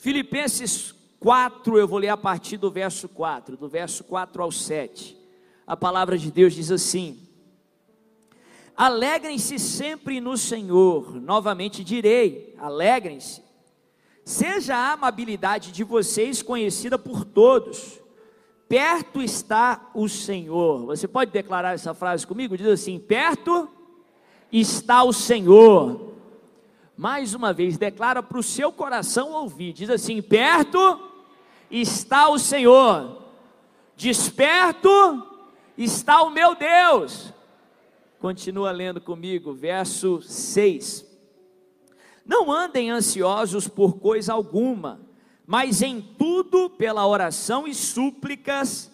Filipenses 4, eu vou ler a partir do verso 4, do verso 4 ao 7. A palavra de Deus diz assim: Alegrem-se sempre no Senhor, novamente direi, alegrem-se. Seja a amabilidade de vocês conhecida por todos. Perto está o Senhor. Você pode declarar essa frase comigo? Diz assim: Perto está o Senhor. Mais uma vez, declara para o seu coração ouvir. Diz assim: Perto está o Senhor. Desperto está o meu Deus. Continua lendo comigo, verso 6. Não andem ansiosos por coisa alguma, mas em tudo pela oração e súplicas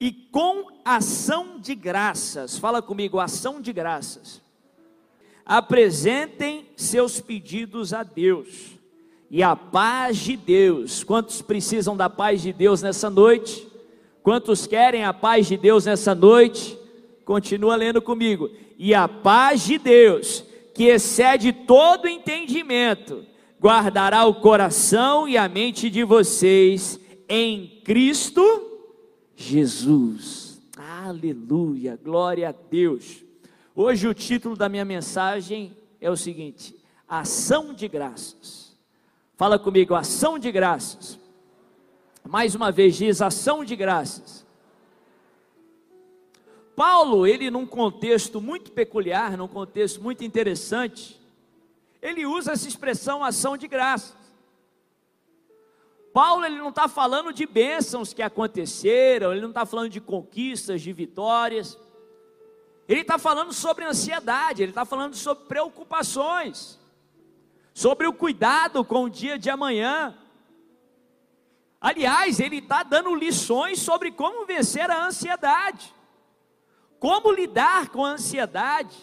e com ação de graças. Fala comigo, ação de graças. Apresentem seus pedidos a Deus. E a paz de Deus. Quantos precisam da paz de Deus nessa noite? Quantos querem a paz de Deus nessa noite? Continua lendo comigo. E a paz de Deus, que excede todo entendimento, guardará o coração e a mente de vocês em Cristo Jesus. Aleluia, glória a Deus. Hoje o título da minha mensagem é o seguinte: Ação de graças. Fala comigo, ação de graças. Mais uma vez diz ação de graças. Paulo, ele num contexto muito peculiar, num contexto muito interessante, ele usa essa expressão ação de graças. Paulo ele não está falando de bênçãos que aconteceram, ele não está falando de conquistas, de vitórias. Ele está falando sobre ansiedade, ele está falando sobre preocupações, sobre o cuidado com o dia de amanhã. Aliás, ele está dando lições sobre como vencer a ansiedade. Como lidar com a ansiedade?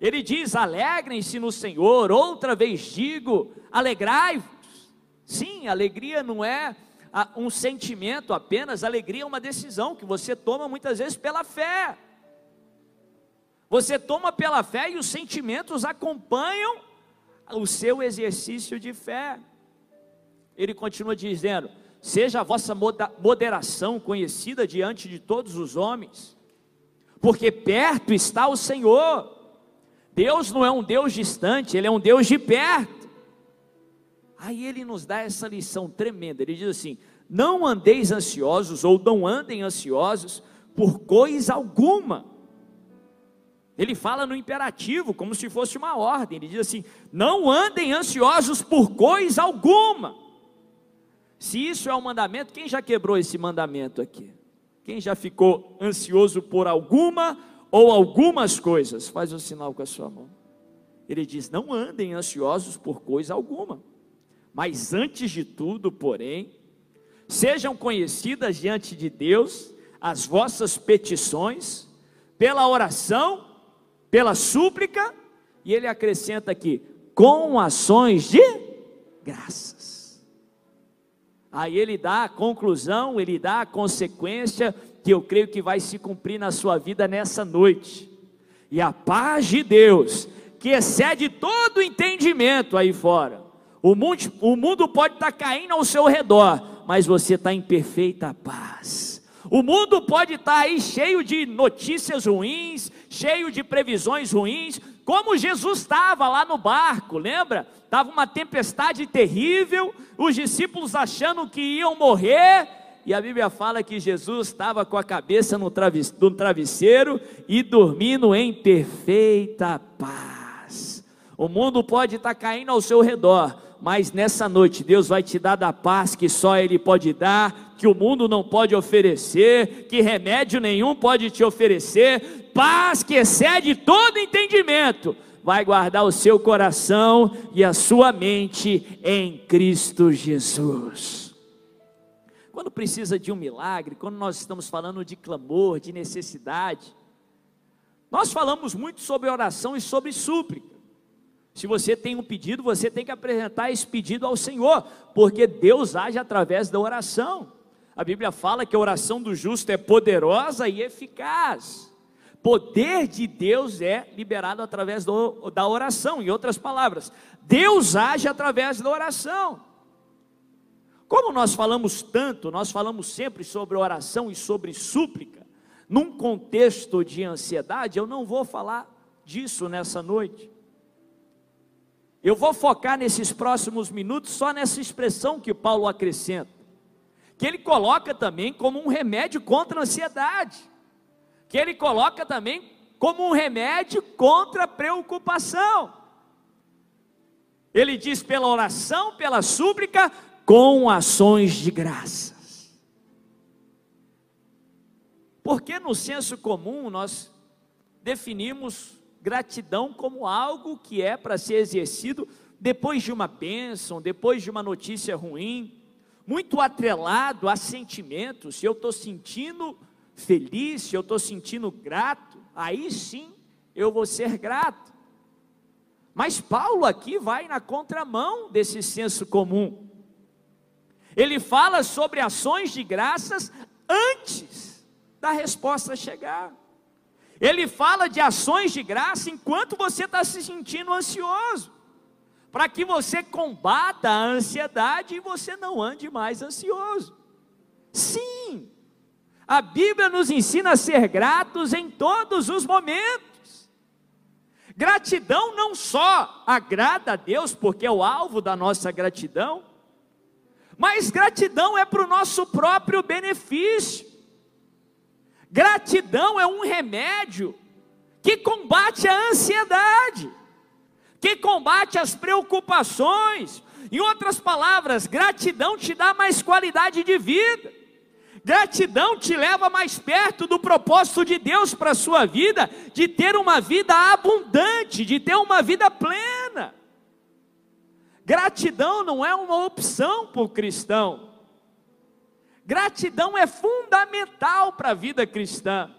Ele diz: alegrem-se no Senhor, outra vez digo, alegrai-vos. Sim, alegria não é um sentimento apenas, alegria é uma decisão que você toma muitas vezes pela fé. Você toma pela fé e os sentimentos acompanham o seu exercício de fé. Ele continua dizendo: seja a vossa moderação conhecida diante de todos os homens porque perto está o Senhor. Deus não é um Deus distante, Ele é um Deus de perto. Aí ele nos dá essa lição tremenda. Ele diz assim: Não andeis ansiosos, ou não andem ansiosos por coisa alguma. Ele fala no imperativo, como se fosse uma ordem. Ele diz assim: Não andem ansiosos por coisa alguma. Se isso é um mandamento, quem já quebrou esse mandamento aqui? Quem já ficou ansioso por alguma ou algumas coisas? Faz um sinal com a sua mão. Ele diz: Não andem ansiosos por coisa alguma, mas antes de tudo, porém, sejam conhecidas diante de Deus as vossas petições, pela oração, pela súplica, e ele acrescenta aqui, com ações de graças. Aí ele dá a conclusão, ele dá a consequência que eu creio que vai se cumprir na sua vida nessa noite. E a paz de Deus, que excede todo entendimento aí fora. O mundo, o mundo pode estar caindo ao seu redor, mas você está em perfeita paz. O mundo pode estar aí cheio de notícias ruins, cheio de previsões ruins, como Jesus estava lá no barco, lembra? Estava uma tempestade terrível, os discípulos achando que iam morrer, e a Bíblia fala que Jesus estava com a cabeça no travesseiro e dormindo em perfeita paz. O mundo pode estar caindo ao seu redor, mas nessa noite Deus vai te dar da paz que só Ele pode dar, que o mundo não pode oferecer, que remédio nenhum pode te oferecer, paz que excede todo entendimento, vai guardar o seu coração e a sua mente em Cristo Jesus. Quando precisa de um milagre, quando nós estamos falando de clamor, de necessidade, nós falamos muito sobre oração e sobre súplica. Se você tem um pedido, você tem que apresentar esse pedido ao Senhor, porque Deus age através da oração. A Bíblia fala que a oração do justo é poderosa e eficaz poder de Deus é liberado através do, da oração, em outras palavras, Deus age através da oração. Como nós falamos tanto, nós falamos sempre sobre oração e sobre súplica, num contexto de ansiedade, eu não vou falar disso nessa noite. Eu vou focar nesses próximos minutos só nessa expressão que Paulo acrescenta, que ele coloca também como um remédio contra a ansiedade, que ele coloca também como um remédio contra a preocupação. Ele diz pela oração, pela súplica, com ações de graças. Porque no senso comum nós definimos gratidão como algo que é para ser exercido depois de uma bênção, depois de uma notícia ruim, muito atrelado a sentimentos. Se eu estou sentindo feliz, se eu estou sentindo grato, aí sim eu vou ser grato. Mas Paulo aqui vai na contramão desse senso comum. Ele fala sobre ações de graças antes da resposta chegar. Ele fala de ações de graça enquanto você está se sentindo ansioso, para que você combata a ansiedade e você não ande mais ansioso. Sim, a Bíblia nos ensina a ser gratos em todos os momentos. Gratidão não só agrada a Deus, porque é o alvo da nossa gratidão, mas gratidão é para o nosso próprio benefício. Gratidão é um remédio que combate a ansiedade, que combate as preocupações. Em outras palavras, gratidão te dá mais qualidade de vida. Gratidão te leva mais perto do propósito de Deus para a sua vida, de ter uma vida abundante, de ter uma vida plena. Gratidão não é uma opção para o cristão. Gratidão é fundamental para a vida cristã.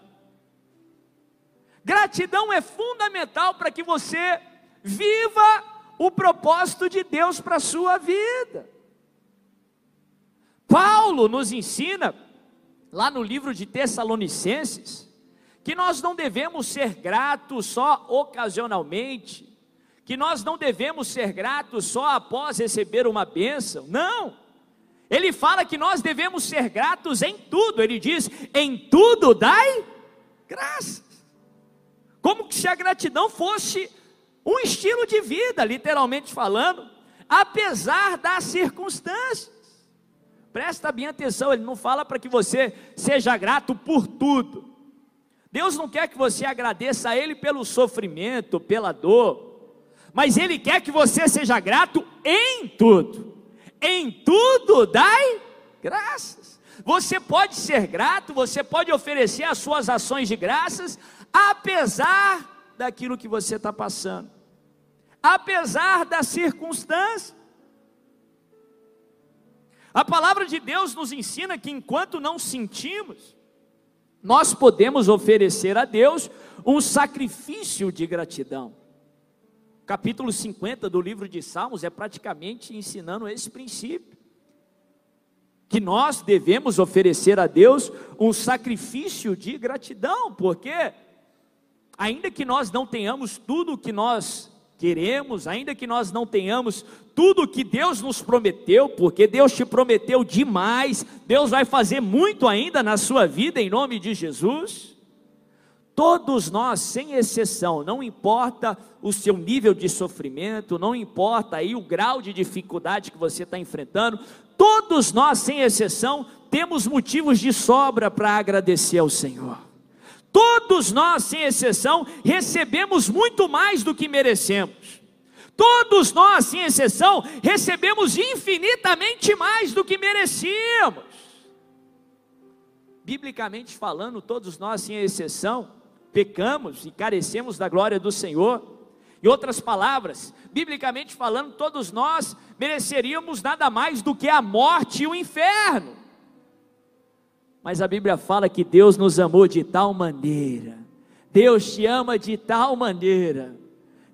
Gratidão é fundamental para que você viva o propósito de Deus para a sua vida. Paulo nos ensina, lá no livro de Tessalonicenses, que nós não devemos ser gratos só ocasionalmente, que nós não devemos ser gratos só após receber uma bênção, não. Ele fala que nós devemos ser gratos em tudo. Ele diz: em tudo dai graças. Como se a gratidão fosse um estilo de vida, literalmente falando, apesar das circunstâncias. Presta bem atenção, ele não fala para que você seja grato por tudo. Deus não quer que você agradeça a Ele pelo sofrimento, pela dor, mas Ele quer que você seja grato em tudo em tudo dai graças. Você pode ser grato, você pode oferecer as suas ações de graças, apesar daquilo que você está passando, apesar das circunstâncias. A palavra de Deus nos ensina que enquanto não sentimos, nós podemos oferecer a Deus um sacrifício de gratidão capítulo 50 do livro de Salmos é praticamente ensinando esse princípio. Que nós devemos oferecer a Deus um sacrifício de gratidão, porque, ainda que nós não tenhamos tudo o que nós queremos, ainda que nós não tenhamos tudo o que Deus nos prometeu, porque Deus te prometeu demais, Deus vai fazer muito ainda na sua vida, em nome de Jesus. Todos nós, sem exceção, não importa o seu nível de sofrimento, não importa aí o grau de dificuldade que você está enfrentando, todos nós, sem exceção, temos motivos de sobra para agradecer ao Senhor. Todos nós, sem exceção, recebemos muito mais do que merecemos. Todos nós, sem exceção, recebemos infinitamente mais do que merecíamos. Biblicamente falando, todos nós, sem exceção, pecamos e carecemos da glória do Senhor. Em outras palavras, biblicamente falando, todos nós mereceríamos nada mais do que a morte e o inferno. Mas a Bíblia fala que Deus nos amou de tal maneira, Deus te ama de tal maneira,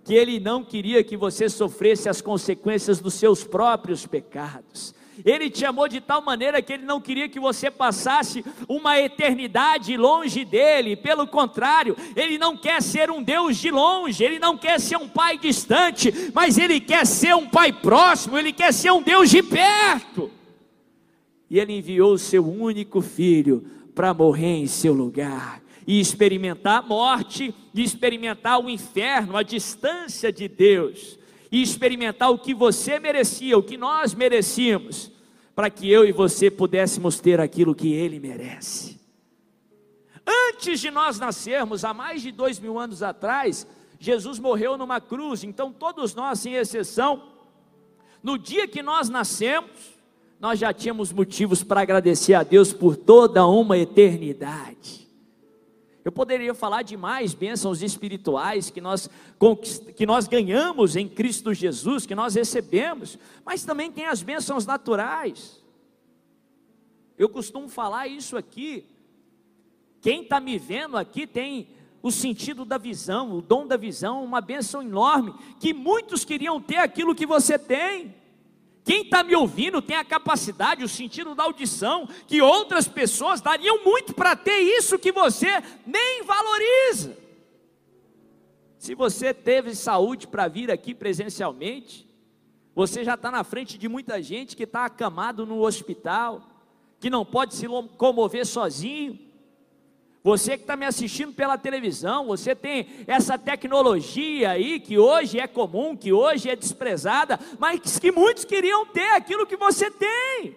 que Ele não queria que você sofresse as consequências dos seus próprios pecados. Ele te amou de tal maneira que ele não queria que você passasse uma eternidade longe dele. Pelo contrário, ele não quer ser um Deus de longe, ele não quer ser um pai distante, mas ele quer ser um pai próximo, ele quer ser um Deus de perto. E Ele enviou seu único filho para morrer em seu lugar. E experimentar a morte, e experimentar o inferno, a distância de Deus, e experimentar o que você merecia, o que nós merecíamos, para que eu e você pudéssemos ter aquilo que Ele merece. Antes de nós nascermos, há mais de dois mil anos atrás, Jesus morreu numa cruz, então todos nós, sem exceção, no dia que nós nascemos, nós já tínhamos motivos para agradecer a Deus por toda uma eternidade. Eu poderia falar de mais bênçãos espirituais que nós, que nós ganhamos em Cristo Jesus, que nós recebemos, mas também tem as bênçãos naturais. Eu costumo falar isso aqui. Quem está me vendo aqui tem o sentido da visão, o dom da visão, uma bênção enorme, que muitos queriam ter aquilo que você tem. Quem está me ouvindo tem a capacidade, o sentido da audição, que outras pessoas dariam muito para ter isso que você nem valoriza. Se você teve saúde para vir aqui presencialmente, você já está na frente de muita gente que está acamado no hospital, que não pode se comover sozinho, você que está me assistindo pela televisão, você tem essa tecnologia aí que hoje é comum, que hoje é desprezada, mas que muitos queriam ter aquilo que você tem.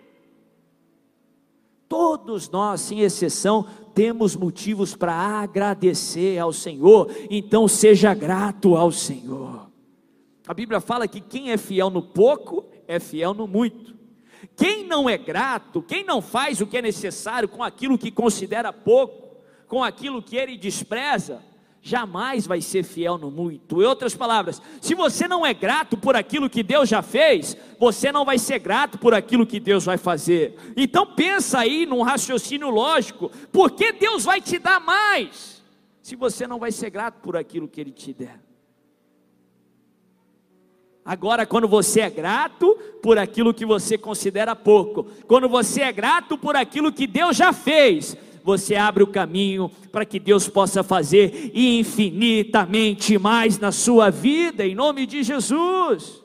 Todos nós, sem exceção, temos motivos para agradecer ao Senhor, então seja grato ao Senhor. A Bíblia fala que quem é fiel no pouco é fiel no muito. Quem não é grato, quem não faz o que é necessário com aquilo que considera pouco, com aquilo que ele despreza, jamais vai ser fiel no muito. Em outras palavras, se você não é grato por aquilo que Deus já fez, você não vai ser grato por aquilo que Deus vai fazer. Então pensa aí num raciocínio lógico, por que Deus vai te dar mais? Se você não vai ser grato por aquilo que ele te der. Agora, quando você é grato por aquilo que você considera pouco, quando você é grato por aquilo que Deus já fez, você abre o caminho para que Deus possa fazer infinitamente mais na sua vida, em nome de Jesus.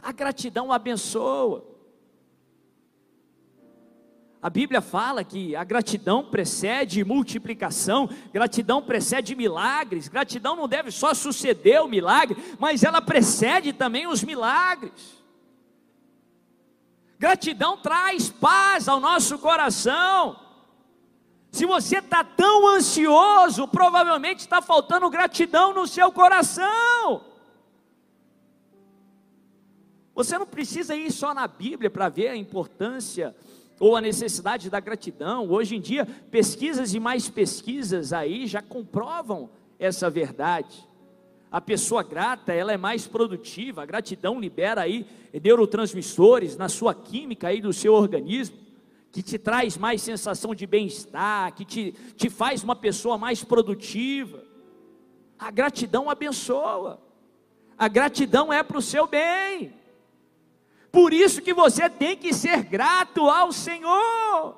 A gratidão abençoa. A Bíblia fala que a gratidão precede multiplicação, gratidão precede milagres, gratidão não deve só suceder o milagre, mas ela precede também os milagres. Gratidão traz paz ao nosso coração. Se você está tão ansioso, provavelmente está faltando gratidão no seu coração. Você não precisa ir só na Bíblia para ver a importância ou a necessidade da gratidão. Hoje em dia, pesquisas e mais pesquisas aí já comprovam essa verdade. A pessoa grata, ela é mais produtiva. A gratidão libera aí neurotransmissores na sua química aí do seu organismo que te traz mais sensação de bem-estar, que te, te faz uma pessoa mais produtiva. A gratidão abençoa, a gratidão é para o seu bem. Por isso que você tem que ser grato ao Senhor.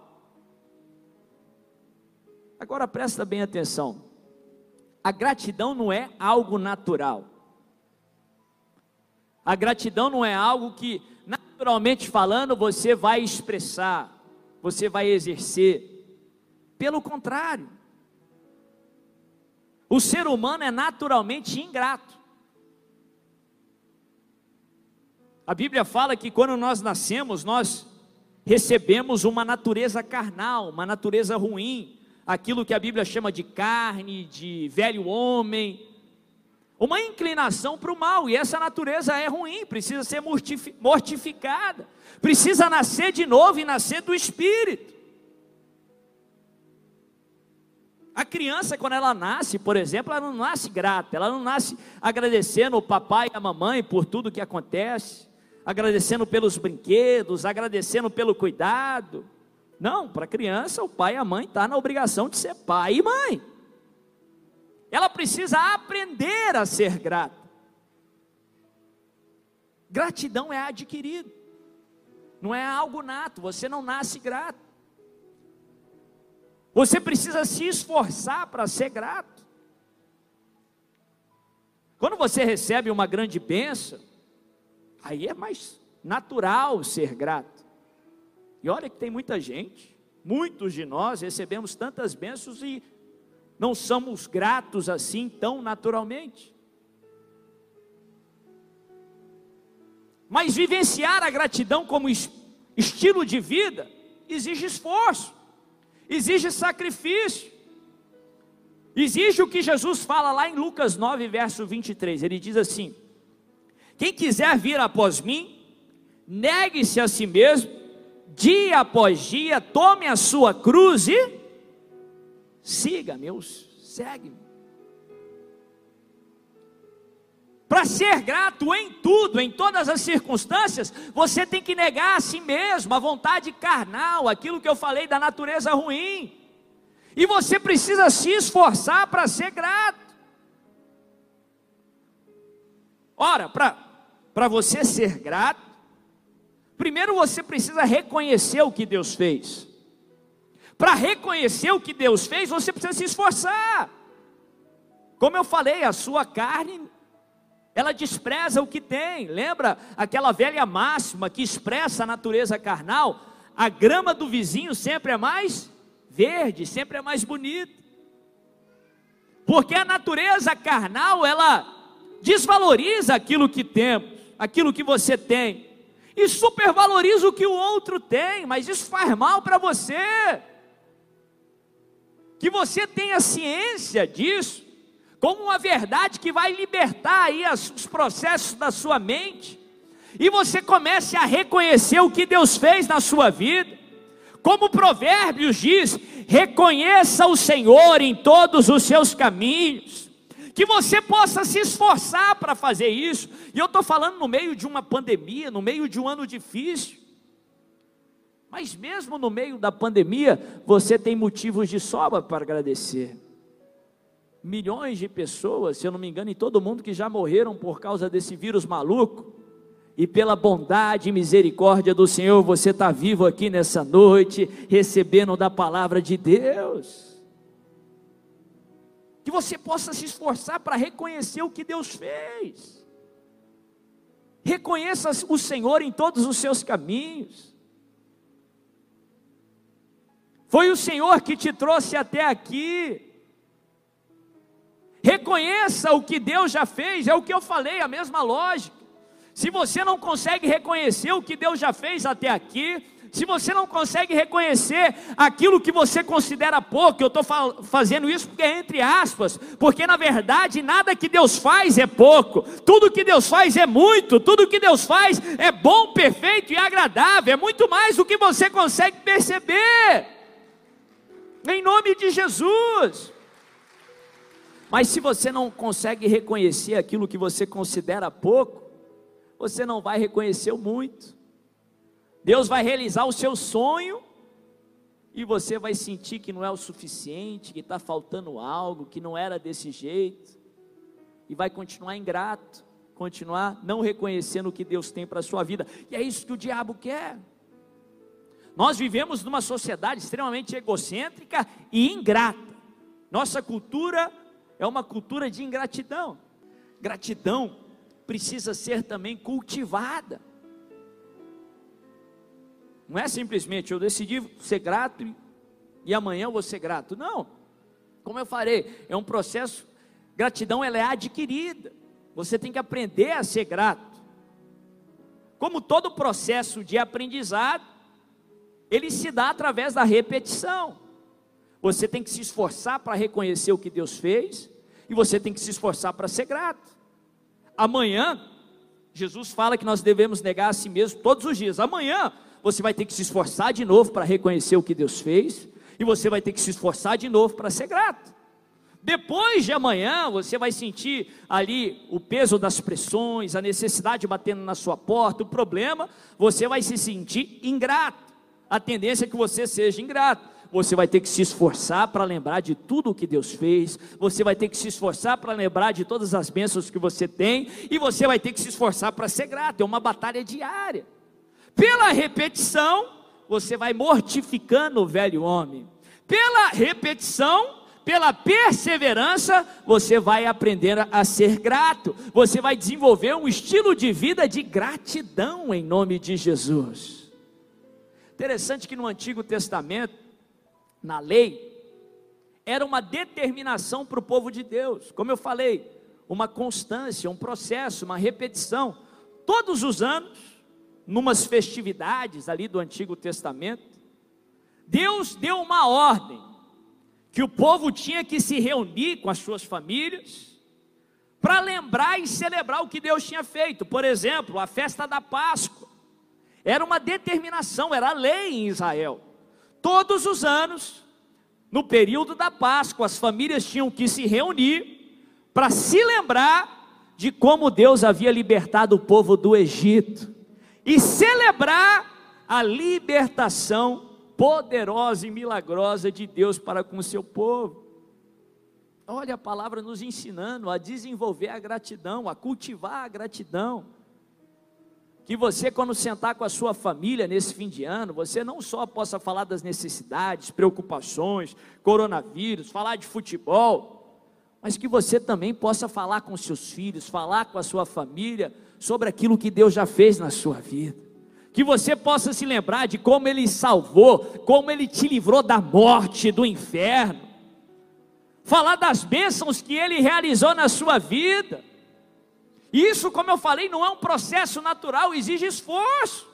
Agora presta bem atenção. A gratidão não é algo natural. A gratidão não é algo que, naturalmente falando, você vai expressar você vai exercer. Pelo contrário, o ser humano é naturalmente ingrato. A Bíblia fala que quando nós nascemos, nós recebemos uma natureza carnal, uma natureza ruim, aquilo que a Bíblia chama de carne, de velho homem, uma inclinação para o mal, e essa natureza é ruim, precisa ser mortificada, precisa nascer de novo e nascer do Espírito. A criança, quando ela nasce, por exemplo, ela não nasce grata, ela não nasce agradecendo o papai e a mamãe por tudo que acontece, agradecendo pelos brinquedos, agradecendo pelo cuidado. Não, para a criança, o pai e a mãe estão tá na obrigação de ser pai e mãe. Ela precisa aprender a ser grata. Gratidão é adquirido, não é algo nato, você não nasce grato. Você precisa se esforçar para ser grato. Quando você recebe uma grande bênção, aí é mais natural ser grato. E olha que tem muita gente, muitos de nós recebemos tantas bênçãos e não somos gratos assim tão naturalmente. Mas vivenciar a gratidão como estilo de vida exige esforço, exige sacrifício, exige o que Jesus fala lá em Lucas 9, verso 23. Ele diz assim: Quem quiser vir após mim, negue-se a si mesmo, dia após dia, tome a sua cruz e siga meus, segue-me. Para ser grato em tudo, em todas as circunstâncias, você tem que negar a si mesmo, a vontade carnal, aquilo que eu falei da natureza ruim. E você precisa se esforçar para ser grato. Ora, para você ser grato, primeiro você precisa reconhecer o que Deus fez. Para reconhecer o que Deus fez, você precisa se esforçar. Como eu falei, a sua carne ela despreza o que tem. Lembra aquela velha máxima que expressa a natureza carnal? A grama do vizinho sempre é mais verde, sempre é mais bonita. Porque a natureza carnal, ela desvaloriza aquilo que temos, aquilo que você tem, e supervaloriza o que o outro tem, mas isso faz mal para você. Que você tenha ciência disso, como uma verdade que vai libertar aí os processos da sua mente, e você comece a reconhecer o que Deus fez na sua vida. Como Provérbios diz: reconheça o Senhor em todos os seus caminhos, que você possa se esforçar para fazer isso. E eu estou falando no meio de uma pandemia, no meio de um ano difícil. Mas mesmo no meio da pandemia, você tem motivos de sobra para agradecer milhões de pessoas, se eu não me engano, em todo mundo que já morreram por causa desse vírus maluco. E pela bondade e misericórdia do Senhor, você está vivo aqui nessa noite, recebendo da palavra de Deus. Que você possa se esforçar para reconhecer o que Deus fez. Reconheça o Senhor em todos os seus caminhos. Foi o Senhor que te trouxe até aqui. Reconheça o que Deus já fez, é o que eu falei, a mesma lógica. Se você não consegue reconhecer o que Deus já fez até aqui, se você não consegue reconhecer aquilo que você considera pouco, eu estou fazendo isso porque é entre aspas, porque na verdade nada que Deus faz é pouco, tudo que Deus faz é muito, tudo que Deus faz é bom, perfeito e agradável, é muito mais do que você consegue perceber, em nome de Jesus. Mas se você não consegue reconhecer aquilo que você considera pouco, você não vai reconhecer o muito. Deus vai realizar o seu sonho e você vai sentir que não é o suficiente, que está faltando algo, que não era desse jeito, e vai continuar ingrato, continuar não reconhecendo o que Deus tem para a sua vida, e é isso que o diabo quer. Nós vivemos numa sociedade extremamente egocêntrica e ingrata. Nossa cultura é uma cultura de ingratidão. Gratidão precisa ser também cultivada. Não é simplesmente eu decidi ser grato e, amanhã eu vou ser grato. Não. Como eu farei? É um processo. Gratidão ela é adquirida. Você tem que aprender a ser grato. Como todo processo de aprendizado, ele se dá através da repetição. Você tem que se esforçar para reconhecer o que Deus fez e você tem que se esforçar para ser grato. Amanhã, Jesus fala que nós devemos negar a si mesmo todos os dias. Amanhã, você vai ter que se esforçar de novo para reconhecer o que Deus fez e você vai ter que se esforçar de novo para ser grato. Depois de amanhã, você vai sentir ali o peso das pressões, a necessidade batendo na sua porta, o problema, você vai se sentir ingrato. A tendência é que você seja ingrato. Você vai ter que se esforçar para lembrar de tudo o que Deus fez, você vai ter que se esforçar para lembrar de todas as bênçãos que você tem, e você vai ter que se esforçar para ser grato, é uma batalha diária. Pela repetição, você vai mortificando o velho homem, pela repetição, pela perseverança, você vai aprender a ser grato, você vai desenvolver um estilo de vida de gratidão em nome de Jesus. Interessante que no Antigo Testamento, na lei, era uma determinação para o povo de Deus, como eu falei, uma constância, um processo, uma repetição. Todos os anos, numas festividades ali do Antigo Testamento, Deus deu uma ordem que o povo tinha que se reunir com as suas famílias para lembrar e celebrar o que Deus tinha feito. Por exemplo, a festa da Páscoa. Era uma determinação, era lei em Israel. Todos os anos, no período da Páscoa, as famílias tinham que se reunir para se lembrar de como Deus havia libertado o povo do Egito e celebrar a libertação poderosa e milagrosa de Deus para com o seu povo. Olha a palavra nos ensinando a desenvolver a gratidão, a cultivar a gratidão. Que você, quando sentar com a sua família nesse fim de ano, você não só possa falar das necessidades, preocupações, coronavírus, falar de futebol, mas que você também possa falar com seus filhos, falar com a sua família sobre aquilo que Deus já fez na sua vida. Que você possa se lembrar de como Ele salvou, como Ele te livrou da morte, do inferno falar das bênçãos que ele realizou na sua vida. Isso, como eu falei, não é um processo natural, exige esforço.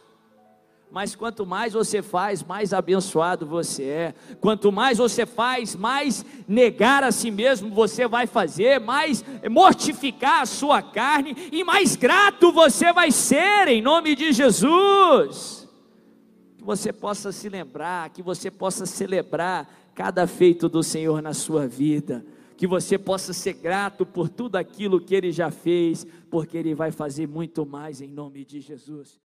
Mas quanto mais você faz, mais abençoado você é. Quanto mais você faz, mais negar a si mesmo você vai fazer, mais mortificar a sua carne e mais grato você vai ser em nome de Jesus. Que você possa se lembrar, que você possa celebrar cada feito do Senhor na sua vida. Que você possa ser grato por tudo aquilo que Ele já fez, porque Ele vai fazer muito mais em nome de Jesus.